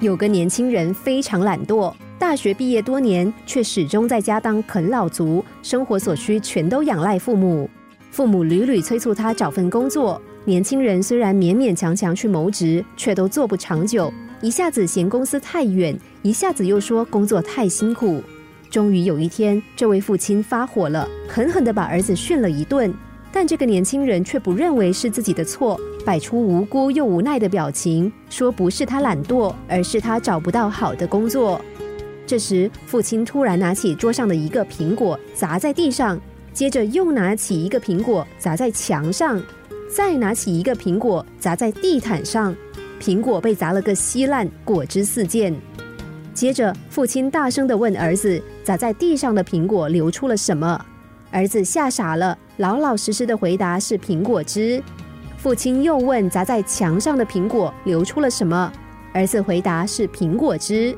有个年轻人非常懒惰，大学毕业多年，却始终在家当啃老族，生活所需全都仰赖父母。父母屡屡催促他找份工作，年轻人虽然勉勉强强去谋职，却都做不长久。一下子嫌公司太远，一下子又说工作太辛苦。终于有一天，这位父亲发火了，狠狠地把儿子训了一顿。但这个年轻人却不认为是自己的错，摆出无辜又无奈的表情，说不是他懒惰，而是他找不到好的工作。这时，父亲突然拿起桌上的一个苹果砸在地上。接着又拿起一个苹果砸在墙上，再拿起一个苹果砸在地毯上，苹果被砸了个稀烂，果汁四溅。接着，父亲大声的问儿子：“砸在地上的苹果流出了什么？”儿子吓傻了，老老实实的回答是苹果汁。父亲又问：“砸在墙上的苹果流出了什么？”儿子回答是苹果汁。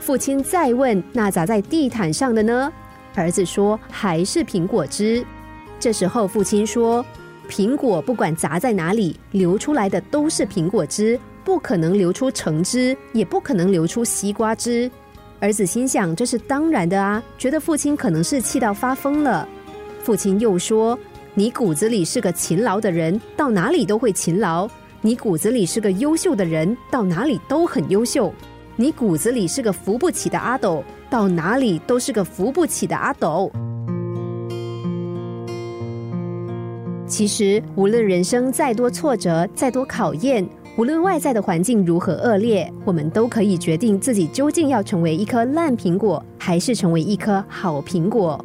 父亲再问：“那砸在地毯上的呢？”儿子说：“还是苹果汁。”这时候，父亲说：“苹果不管砸在哪里，流出来的都是苹果汁，不可能流出橙汁，也不可能流出西瓜汁。”儿子心想：“这是当然的啊！”觉得父亲可能是气到发疯了。父亲又说：“你骨子里是个勤劳的人，到哪里都会勤劳；你骨子里是个优秀的人，到哪里都很优秀；你骨子里是个扶不起的阿斗。”到哪里都是个扶不起的阿斗。其实，无论人生再多挫折、再多考验，无论外在的环境如何恶劣，我们都可以决定自己究竟要成为一颗烂苹果，还是成为一颗好苹果。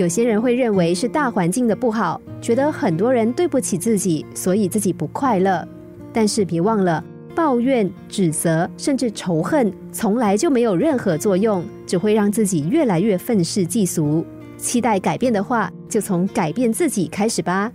有些人会认为是大环境的不好，觉得很多人对不起自己，所以自己不快乐。但是别忘了。抱怨、指责，甚至仇恨，从来就没有任何作用，只会让自己越来越愤世嫉俗。期待改变的话，就从改变自己开始吧。